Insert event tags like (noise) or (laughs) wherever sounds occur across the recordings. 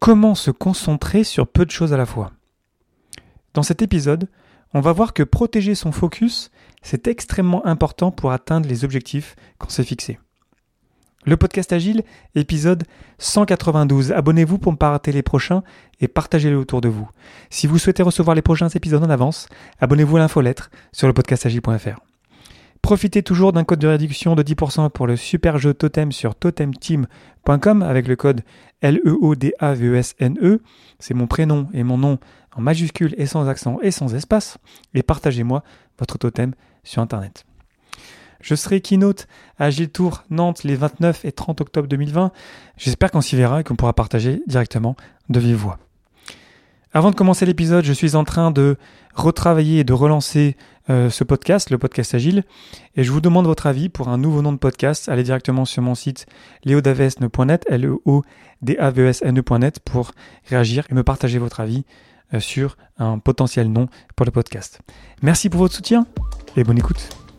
Comment se concentrer sur peu de choses à la fois Dans cet épisode, on va voir que protéger son focus, c'est extrêmement important pour atteindre les objectifs qu'on s'est fixés. Le podcast Agile, épisode 192. Abonnez-vous pour ne pas rater les prochains et partagez-le autour de vous. Si vous souhaitez recevoir les prochains épisodes en avance, abonnez-vous à l'infolettre sur le podcastagile.fr. Profitez toujours d'un code de réduction de 10% pour le super jeu Totem sur totemteam.com avec le code L-E-O-D-A-V-E-S-N-E. E. C'est mon prénom et mon nom en majuscule et sans accent et sans espace. Et partagez-moi votre totem sur Internet. Je serai keynote à Agile Tour Nantes les 29 et 30 octobre 2020. J'espère qu'on s'y verra et qu'on pourra partager directement de vive voix. Avant de commencer l'épisode, je suis en train de retravailler et de relancer euh, ce podcast, le podcast Agile, et je vous demande votre avis pour un nouveau nom de podcast. Allez directement sur mon site leodavesne.net, l e o d a v e s e.net pour réagir et me partager votre avis euh, sur un potentiel nom pour le podcast. Merci pour votre soutien et bonne écoute.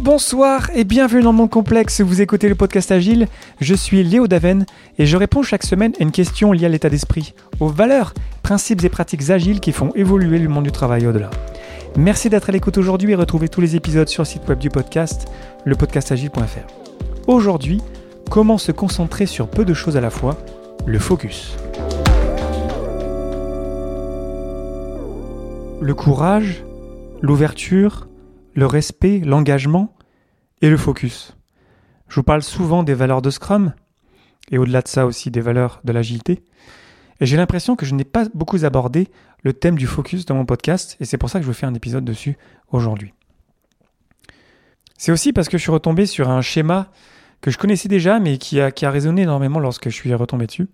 Bonsoir et bienvenue dans mon complexe. Vous écoutez le podcast Agile. Je suis Léo Daven et je réponds chaque semaine à une question liée à l'état d'esprit, aux valeurs, principes et pratiques agiles qui font évoluer le monde du travail au-delà. Merci d'être à l'écoute aujourd'hui et retrouvez tous les épisodes sur le site web du podcast, lepodcastagile.fr. Aujourd'hui, comment se concentrer sur peu de choses à la fois, le focus. Le courage, l'ouverture, le respect, l'engagement et le focus. Je vous parle souvent des valeurs de Scrum et au-delà de ça aussi des valeurs de l'agilité. Et j'ai l'impression que je n'ai pas beaucoup abordé le thème du focus dans mon podcast et c'est pour ça que je faire un épisode dessus aujourd'hui. C'est aussi parce que je suis retombé sur un schéma que je connaissais déjà mais qui a, qui a résonné énormément lorsque je suis retombé dessus.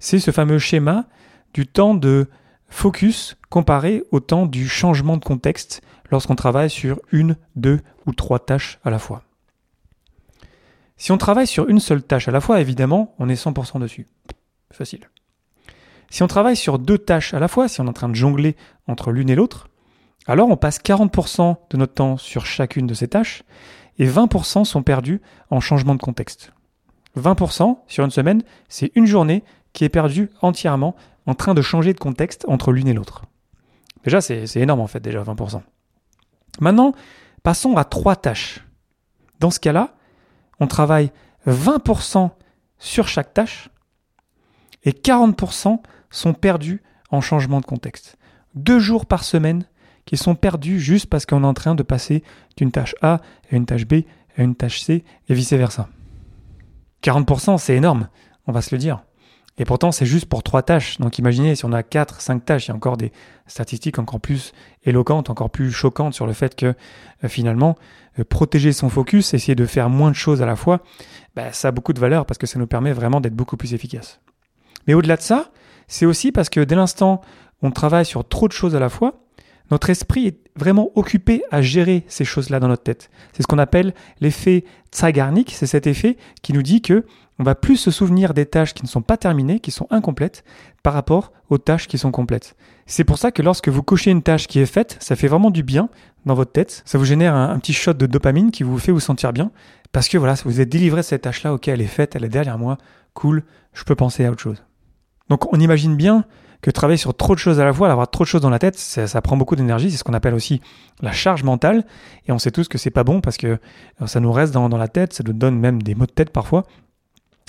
C'est ce fameux schéma du temps de focus comparé au temps du changement de contexte lorsqu'on travaille sur une, deux ou trois tâches à la fois. Si on travaille sur une seule tâche à la fois, évidemment, on est 100% dessus. Facile. Si on travaille sur deux tâches à la fois, si on est en train de jongler entre l'une et l'autre, alors on passe 40% de notre temps sur chacune de ces tâches et 20% sont perdus en changement de contexte. 20% sur une semaine, c'est une journée qui est perdue entièrement en train de changer de contexte entre l'une et l'autre. Déjà, c'est énorme en fait, déjà 20%. Maintenant, passons à trois tâches. Dans ce cas-là, on travaille 20% sur chaque tâche et 40% sont perdus en changement de contexte. Deux jours par semaine qui sont perdus juste parce qu'on est en train de passer d'une tâche A à une tâche B à une tâche C et vice-versa. 40%, c'est énorme, on va se le dire. Et pourtant, c'est juste pour trois tâches. Donc imaginez, si on a quatre, cinq tâches, il y a encore des statistiques encore plus éloquentes, encore plus choquantes sur le fait que euh, finalement, euh, protéger son focus, essayer de faire moins de choses à la fois, bah, ça a beaucoup de valeur parce que ça nous permet vraiment d'être beaucoup plus efficace. Mais au-delà de ça, c'est aussi parce que dès l'instant on travaille sur trop de choses à la fois, notre esprit est vraiment occupé à gérer ces choses-là dans notre tête. C'est ce qu'on appelle l'effet Zeigarnik, c'est cet effet qui nous dit que on va plus se souvenir des tâches qui ne sont pas terminées, qui sont incomplètes, par rapport aux tâches qui sont complètes. C'est pour ça que lorsque vous cochez une tâche qui est faite, ça fait vraiment du bien dans votre tête. Ça vous génère un, petit shot de dopamine qui vous fait vous sentir bien, parce que voilà, vous êtes délivré de cette tâche-là, ok, elle est faite, elle est derrière moi, cool, je peux penser à autre chose. Donc on imagine bien que travailler sur trop de choses à la fois, avoir trop de choses dans la tête, ça, prend beaucoup d'énergie. C'est ce qu'on appelle aussi la charge mentale. Et on sait tous que c'est pas bon parce que euh, ça nous reste dans, la tête, ça nous donne même des maux de tête parfois.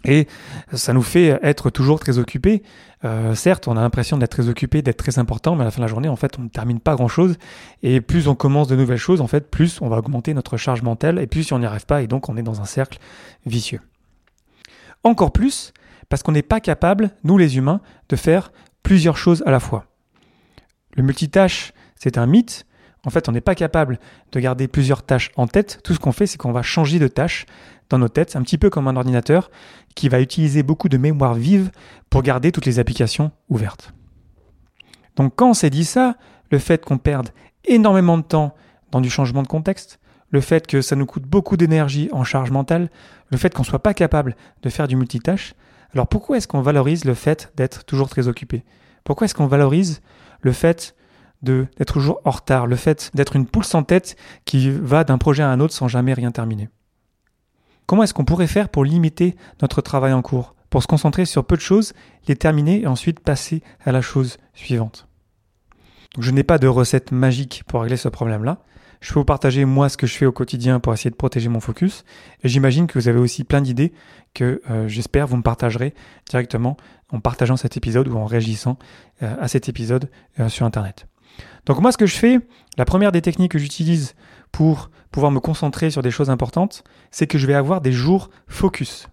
Et ça nous fait être toujours très occupés. Euh, certes, on a l'impression d'être très occupé, d'être très important, mais à la fin de la journée, en fait, on ne termine pas grand-chose. Et plus on commence de nouvelles choses, en fait, plus on va augmenter notre charge mentale, et plus on n'y arrive pas, et donc on est dans un cercle vicieux. Encore plus, parce qu'on n'est pas capable, nous les humains, de faire plusieurs choses à la fois. Le multitâche, c'est un mythe. En fait, on n'est pas capable de garder plusieurs tâches en tête. Tout ce qu'on fait, c'est qu'on va changer de tâche dans nos têtes, un petit peu comme un ordinateur qui va utiliser beaucoup de mémoire vive pour garder toutes les applications ouvertes. Donc quand on s'est dit ça, le fait qu'on perde énormément de temps dans du changement de contexte, le fait que ça nous coûte beaucoup d'énergie en charge mentale, le fait qu'on ne soit pas capable de faire du multitâche, alors pourquoi est-ce qu'on valorise le fait d'être toujours très occupé? Pourquoi est-ce qu'on valorise le fait d'être toujours en retard, le fait d'être une poule sans tête qui va d'un projet à un autre sans jamais rien terminer? Comment est-ce qu'on pourrait faire pour limiter notre travail en cours, pour se concentrer sur peu de choses, les terminer et ensuite passer à la chose suivante Je n'ai pas de recette magique pour régler ce problème-là. Je peux vous partager moi ce que je fais au quotidien pour essayer de protéger mon focus. Et j'imagine que vous avez aussi plein d'idées que euh, j'espère vous me partagerez directement en partageant cet épisode ou en réagissant euh, à cet épisode euh, sur Internet. Donc moi, ce que je fais, la première des techniques que j'utilise pour pouvoir me concentrer sur des choses importantes, c'est que je vais avoir des jours focus.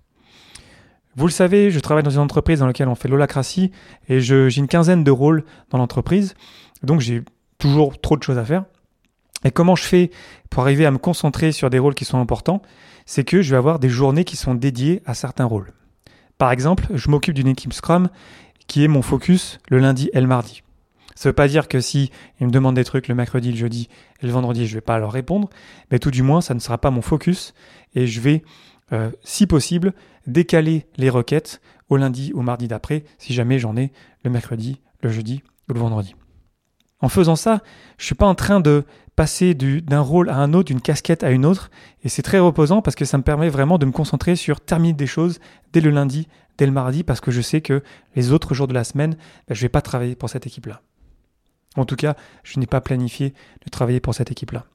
Vous le savez, je travaille dans une entreprise dans laquelle on fait l'holacratie et j'ai une quinzaine de rôles dans l'entreprise. Donc j'ai toujours trop de choses à faire. Et comment je fais pour arriver à me concentrer sur des rôles qui sont importants? C'est que je vais avoir des journées qui sont dédiées à certains rôles. Par exemple, je m'occupe d'une équipe Scrum qui est mon focus le lundi et le mardi. Ça ne veut pas dire que si ils me demandent des trucs le mercredi, le jeudi et le vendredi, je ne vais pas leur répondre, mais tout du moins, ça ne sera pas mon focus et je vais, euh, si possible, décaler les requêtes au lundi ou mardi d'après, si jamais j'en ai le mercredi, le jeudi ou le vendredi. En faisant ça, je suis pas en train de passer d'un rôle à un autre, d'une casquette à une autre, et c'est très reposant parce que ça me permet vraiment de me concentrer sur terminer des choses dès le lundi, dès le mardi, parce que je sais que les autres jours de la semaine, ben, je vais pas travailler pour cette équipe-là. En tout cas, je n'ai pas planifié de travailler pour cette équipe-là.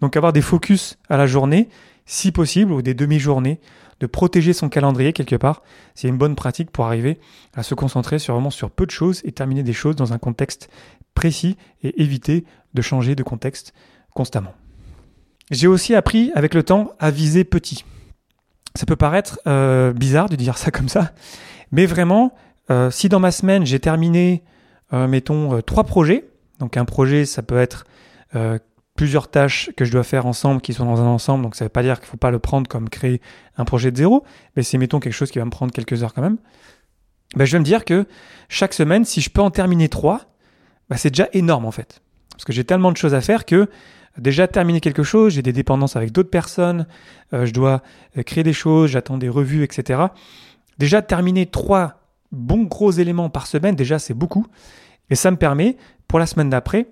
Donc avoir des focus à la journée, si possible, ou des demi-journées, de protéger son calendrier quelque part, c'est une bonne pratique pour arriver à se concentrer sur vraiment sur peu de choses et terminer des choses dans un contexte précis et éviter de changer de contexte constamment. J'ai aussi appris avec le temps à viser petit. Ça peut paraître euh, bizarre de dire ça comme ça, mais vraiment, euh, si dans ma semaine j'ai terminé euh, mettons, trois projets. Donc un projet, ça peut être plusieurs tâches que je dois faire ensemble qui sont dans un ensemble. Donc ça ne veut pas dire qu'il ne faut pas le prendre comme créer un projet de zéro, mais c'est mettons quelque chose qui va me prendre quelques heures quand même. Ben, je vais me dire que chaque semaine, si je peux en terminer trois, ben, c'est déjà énorme en fait. Parce que j'ai tellement de choses à faire que déjà terminer quelque chose, j'ai des dépendances avec d'autres personnes, je dois créer des choses, j'attends des revues, etc. Déjà terminer trois bons gros éléments par semaine, déjà c'est beaucoup. Et ça me permet, pour la semaine d'après,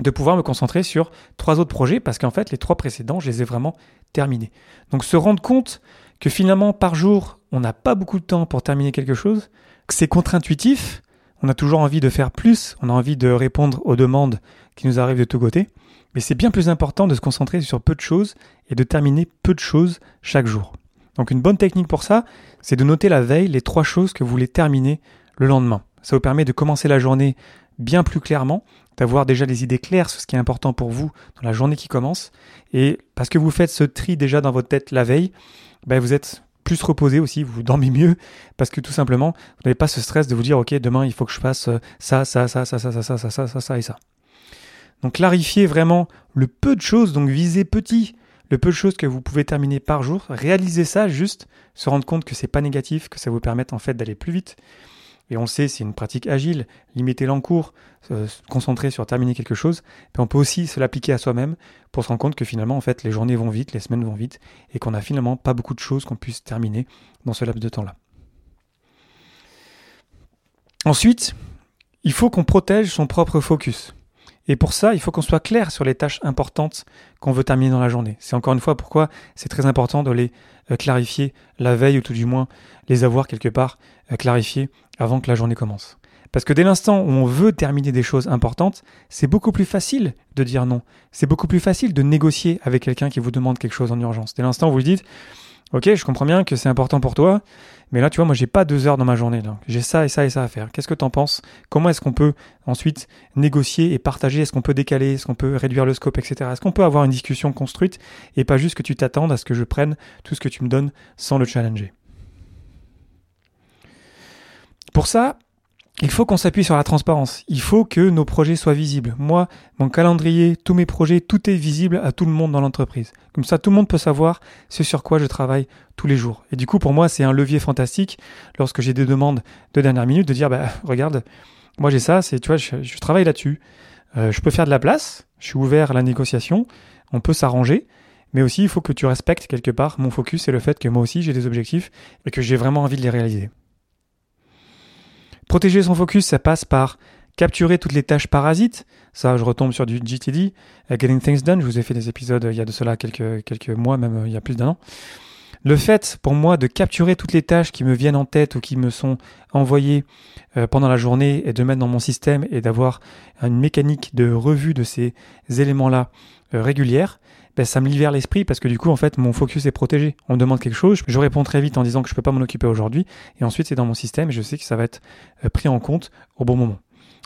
de pouvoir me concentrer sur trois autres projets parce qu'en fait, les trois précédents, je les ai vraiment terminés. Donc se rendre compte que finalement, par jour, on n'a pas beaucoup de temps pour terminer quelque chose, que c'est contre-intuitif, on a toujours envie de faire plus, on a envie de répondre aux demandes qui nous arrivent de tous côtés, mais c'est bien plus important de se concentrer sur peu de choses et de terminer peu de choses chaque jour. Donc une bonne technique pour ça, c'est de noter la veille les trois choses que vous voulez terminer le lendemain. Ça vous permet de commencer la journée bien plus clairement, d'avoir déjà des idées claires sur ce qui est important pour vous dans la journée qui commence. Et parce que vous faites ce tri déjà dans votre tête la veille, ben vous êtes plus reposé aussi, vous dormez mieux, parce que tout simplement, vous n'avez pas ce stress de vous dire, ok, demain il faut que je fasse ça, ça, ça, ça, ça, ça, ça, ça, ça, ça, ça et ça. Donc clarifiez vraiment le peu de choses, donc visez petit le peu de choses que vous pouvez terminer par jour, réalisez ça juste, se rendre compte que c'est pas négatif, que ça vous permet en fait d'aller plus vite. Et on sait, c'est une pratique agile, limiter l'encours, se concentrer sur terminer quelque chose. Mais on peut aussi se l'appliquer à soi-même pour se rendre compte que finalement, en fait, les journées vont vite, les semaines vont vite, et qu'on n'a finalement pas beaucoup de choses qu'on puisse terminer dans ce laps de temps-là. Ensuite, il faut qu'on protège son propre focus. Et pour ça, il faut qu'on soit clair sur les tâches importantes qu'on veut terminer dans la journée. C'est encore une fois pourquoi c'est très important de les euh, clarifier la veille ou tout du moins les avoir quelque part euh, clarifiées avant que la journée commence. Parce que dès l'instant où on veut terminer des choses importantes, c'est beaucoup plus facile de dire non. C'est beaucoup plus facile de négocier avec quelqu'un qui vous demande quelque chose en urgence. Dès l'instant où vous dites, ok, je comprends bien que c'est important pour toi, mais là, tu vois, moi, j'ai pas deux heures dans ma journée. J'ai ça et ça et ça à faire. Qu'est-ce que tu en penses? Comment est-ce qu'on peut ensuite négocier et partager? Est-ce qu'on peut décaler? Est-ce qu'on peut réduire le scope, etc. Est-ce qu'on peut avoir une discussion construite et pas juste que tu t'attendes à ce que je prenne tout ce que tu me donnes sans le challenger? Pour ça, il faut qu'on s'appuie sur la transparence. Il faut que nos projets soient visibles. Moi, mon calendrier, tous mes projets, tout est visible à tout le monde dans l'entreprise. Comme ça, tout le monde peut savoir ce sur quoi je travaille tous les jours. Et du coup, pour moi, c'est un levier fantastique lorsque j'ai des demandes de dernière minute de dire, bah, regarde, moi j'ai ça, c'est, tu vois, je, travaille là-dessus. Euh, je peux faire de la place. Je suis ouvert à la négociation. On peut s'arranger. Mais aussi, il faut que tu respectes quelque part mon focus et le fait que moi aussi j'ai des objectifs et que j'ai vraiment envie de les réaliser. Protéger son focus, ça passe par capturer toutes les tâches parasites. Ça, je retombe sur du GTD, Getting Things Done. Je vous ai fait des épisodes il y a de cela quelques, mois, même il y a plus d'un an. Le fait pour moi de capturer toutes les tâches qui me viennent en tête ou qui me sont envoyées euh, pendant la journée et de mettre dans mon système et d'avoir une mécanique de revue de ces éléments-là euh, régulière, ben, ça me libère l'esprit parce que du coup en fait mon focus est protégé. On me demande quelque chose, je réponds très vite en disant que je ne peux pas m'en occuper aujourd'hui et ensuite c'est dans mon système et je sais que ça va être euh, pris en compte au bon moment.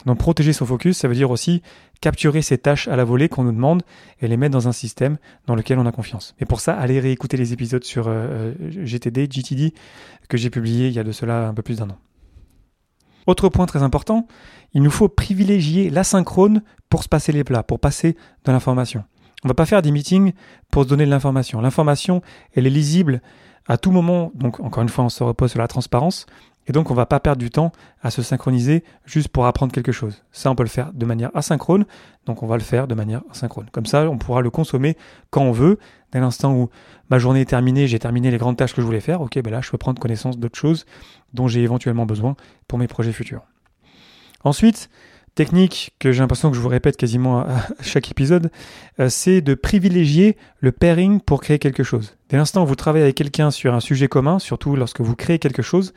Donc protéger son focus, ça veut dire aussi capturer ces tâches à la volée qu'on nous demande et les mettre dans un système dans lequel on a confiance. Et pour ça, allez réécouter les épisodes sur euh, euh, GTD, GTD, que j'ai publié il y a de cela un peu plus d'un an. Autre point très important, il nous faut privilégier l'asynchrone pour se passer les plats, pour passer de l'information. On va pas faire des meetings pour se donner de l'information. L'information, elle est lisible à tout moment. Donc, encore une fois, on se repose sur la transparence. Et donc, on va pas perdre du temps à se synchroniser juste pour apprendre quelque chose. Ça, on peut le faire de manière asynchrone. Donc, on va le faire de manière asynchrone. Comme ça, on pourra le consommer quand on veut. Dès l'instant où ma journée est terminée, j'ai terminé les grandes tâches que je voulais faire. Ok, ben là, je peux prendre connaissance d'autres choses dont j'ai éventuellement besoin pour mes projets futurs. Ensuite, technique que j'ai l'impression que je vous répète quasiment à chaque épisode, euh, c'est de privilégier le pairing pour créer quelque chose. Dès l'instant où vous travaillez avec quelqu'un sur un sujet commun, surtout lorsque vous créez quelque chose,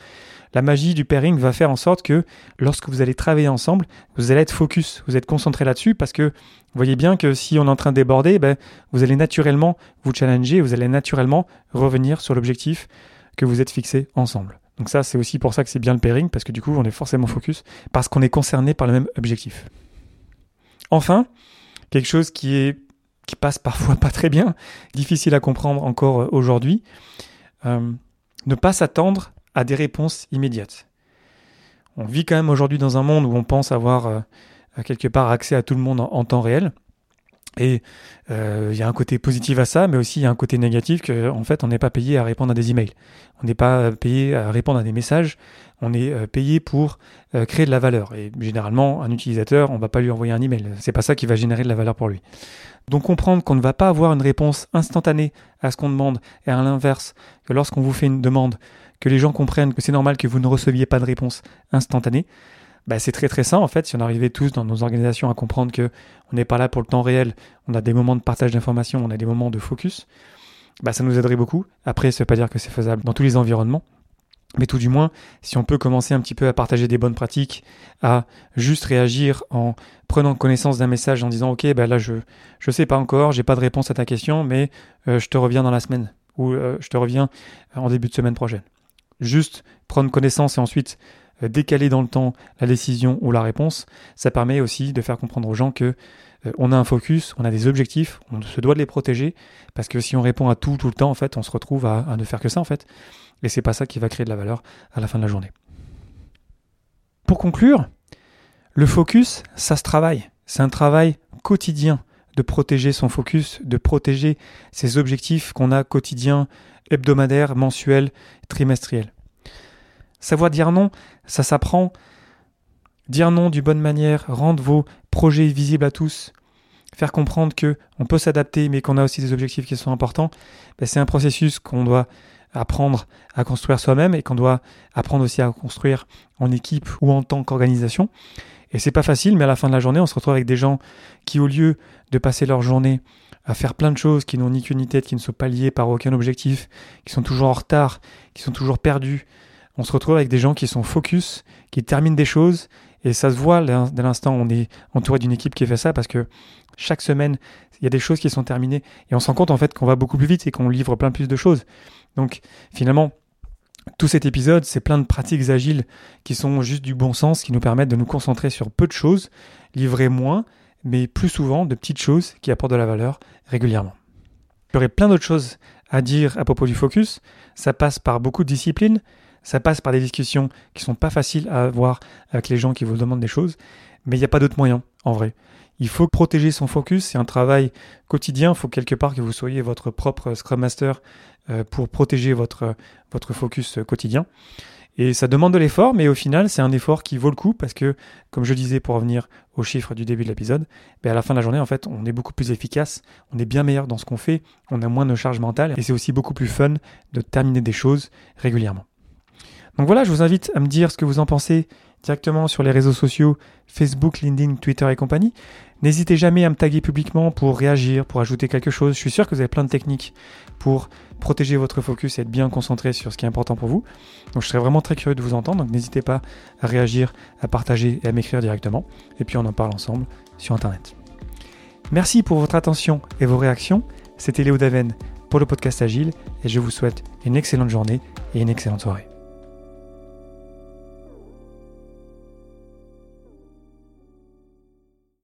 la magie du pairing va faire en sorte que lorsque vous allez travailler ensemble, vous allez être focus, vous êtes concentré là-dessus parce que vous voyez bien que si on est en train de déborder, ben, vous allez naturellement vous challenger, vous allez naturellement revenir sur l'objectif que vous êtes fixé ensemble. Donc ça, c'est aussi pour ça que c'est bien le pairing, parce que du coup, on est forcément focus, parce qu'on est concerné par le même objectif. Enfin, quelque chose qui passe parfois (laughs) pas très bien, difficile à comprendre encore aujourd'hui, euh, ne pas s'attendre à des réponses immédiates. On vit quand même aujourd'hui dans un monde où on pense avoir euh, quelque part accès à tout le monde en, temps réel. Et euh, il y a un côté positif à ça, mais aussi il y a un côté négatif que en fait on n'est pas payé à répondre à des emails. On n'est pas payé à répondre à des messages. On est euh, payé pour créer de la valeur. Et généralement, un utilisateur, on va pas lui envoyer un email. C'est pas ça qui va générer de la valeur pour lui. Donc comprendre qu'on ne va pas avoir une réponse instantanée à ce qu'on demande, et à l'inverse, que lorsqu'on vous fait une demande, que les gens comprennent que c'est normal que vous ne receviez pas de réponse instantanée, bah, c'est très très sain en fait si on arrivait tous dans nos organisations à comprendre que on n'est pas là pour le temps réel, on a des moments de partage d'informations, on a des moments de focus, bah, ça nous aiderait beaucoup. Après, ça veut pas dire que c'est faisable dans tous les environnements, mais tout du moins, si on peut commencer un petit peu à partager des bonnes pratiques, à juste réagir en prenant connaissance d'un message en disant ok, bah là je je sais pas encore, j'ai pas de réponse à ta question, mais euh, je te reviens dans la semaine ou euh, je te reviens en début de semaine prochaine. Juste prendre connaissance et ensuite décaler dans le temps la décision ou la réponse, ça permet aussi de faire comprendre aux gens que euh, on a un focus, on a des objectifs, on se doit de les protéger, parce que si on répond à tout tout le temps, en fait, on se retrouve à, ne faire que ça, en fait, et c'est pas ça qui va créer de la valeur à la fin de la journée. Pour conclure, le focus, ça se travaille. C'est un travail quotidien de protéger son focus, de protéger ses objectifs qu'on a quotidiens hebdomadaire, mensuel, trimestriel. Savoir dire non, ça s'apprend. Dire non d'une bonne manière, rendre vos projets visibles à tous, faire comprendre que on peut s'adapter mais qu'on a aussi des objectifs qui sont importants, ben, c'est un processus qu'on doit apprendre à construire soi-même et qu'on doit apprendre aussi à construire en équipe ou en tant qu'organisation. Et c'est pas facile, mais à la fin de la journée, on se retrouve avec des gens qui, au lieu de passer leur journée à faire plein de choses qui n'ont ni queue ni tête, qui ne sont pas liées par aucun objectif, qui sont toujours en retard, qui sont toujours perdus. On se retrouve avec des gens qui sont focus, qui terminent des choses, et ça se voit dès l'instant on est entouré d'une équipe qui fait ça parce que chaque semaine, il y a des choses qui sont terminées, et on se rend compte en fait qu'on va beaucoup plus vite et qu'on livre plein plus de choses. Donc finalement, tout cet épisode, c'est plein de pratiques agiles qui sont juste du bon sens, qui nous permettent de nous concentrer sur peu de choses, livrer moins, mais plus souvent de petites choses qui apportent de la valeur régulièrement. Aurait plein d'autres choses à dire à propos du focus. Ça passe par beaucoup de disciplines, ça passe par des discussions qui sont pas faciles à avoir avec les gens qui vous demandent des choses, mais il n'y a pas d'autre moyen, en vrai. Il faut protéger son focus, c'est un travail quotidien, il faut quelque part que vous soyez votre propre Scrum Master euh, pour protéger votre, votre focus quotidien. Et ça demande de l'effort, mais au final, c'est un effort qui vaut le coup parce que, comme je disais pour revenir aux chiffres du début de l'épisode, ben à la fin de la journée, en fait, on est beaucoup plus efficace, on est bien meilleur dans ce qu'on fait, on a moins de charge mentale et c'est aussi beaucoup plus fun de terminer des choses régulièrement. Donc voilà, je vous invite à me dire ce que vous en pensez directement sur les réseaux sociaux Facebook, LinkedIn, Twitter et compagnie. N'hésitez jamais à me taguer publiquement pour réagir, pour ajouter quelque chose. Je suis sûr que vous avez plein de techniques pour protéger votre focus et être bien concentré sur ce qui est important pour vous. Donc je serais vraiment très curieux de vous entendre. Donc n'hésitez pas à réagir, à partager et à m'écrire directement. Et puis on en parle ensemble sur Internet. Merci pour votre attention et vos réactions. C'était Léo Daven pour le podcast Agile et je vous souhaite une excellente journée et une excellente soirée.